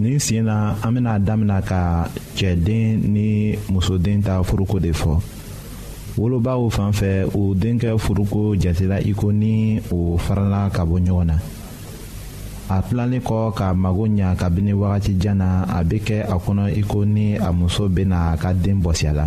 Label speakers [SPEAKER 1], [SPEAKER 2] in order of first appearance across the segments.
[SPEAKER 1] nin
[SPEAKER 2] sen na an bɛna damina ka cɛden ni musoden ta furuko de fɔ wolobaw fan fɛ u denkɛ furuko jatela iko ni o farala ka bɔ ɲɔgɔn na a tilalen kɔ ka mago ɲa kabini wagati jan na a bɛ kɛ a kɔnɔ iko ni a muso bɛna a ka den bɔsiya la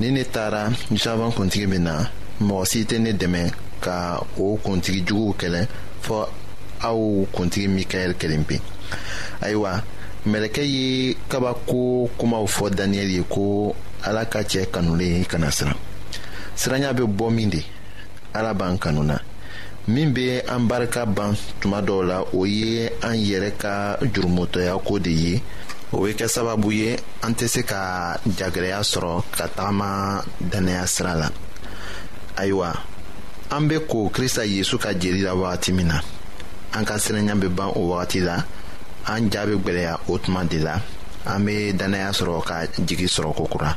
[SPEAKER 2] ni
[SPEAKER 3] ne
[SPEAKER 2] taara jaban kuntigi bɛ na mɔgɔ si tɛ ne dɛmɛ ka o kuntigi juguw kɛlɛ fɔ aw kuntigi mikaɛl kelen pe ayiwa mɛlɛkɛ ye kabako kumaw fɔ daniyɛli ye ko ala ka cɛ kanulen kana siran siranya bɛ bɔ min de ala b'an kanu na min bɛ an barika ban tuma dɔw la o ye an yɛrɛ ka jurumutɔya ko de ye o bɛ kɛ sababu ye an tɛ se ka jagɛlɛya sɔrɔ ka tagama dannaya sira la ayiwa an bɛ ko krista yesu ka jeli la wagati min na an ka siranya bɛ ban o wagati la an ja bɛ gwɛlɛya o tuma de la an bɛ dannaya sɔrɔ ka jigi sɔrɔ kokura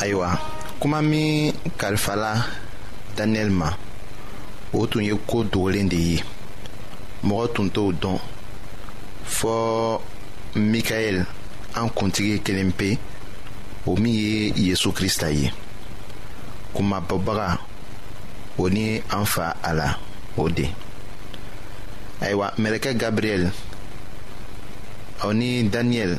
[SPEAKER 2] ayiwa kuma min kalifala daniyɛli ma o tun ye ko dogolen de ye mɔgɔ tun t'o dɔn fɔɔ mikaɛl an kuntigi kelen pe o min ye yezu krista ye kumabɔbaga o ni an fa a la o de ayiwa mɛlɛkɛ gabriyɛl o ni
[SPEAKER 4] daniyɛli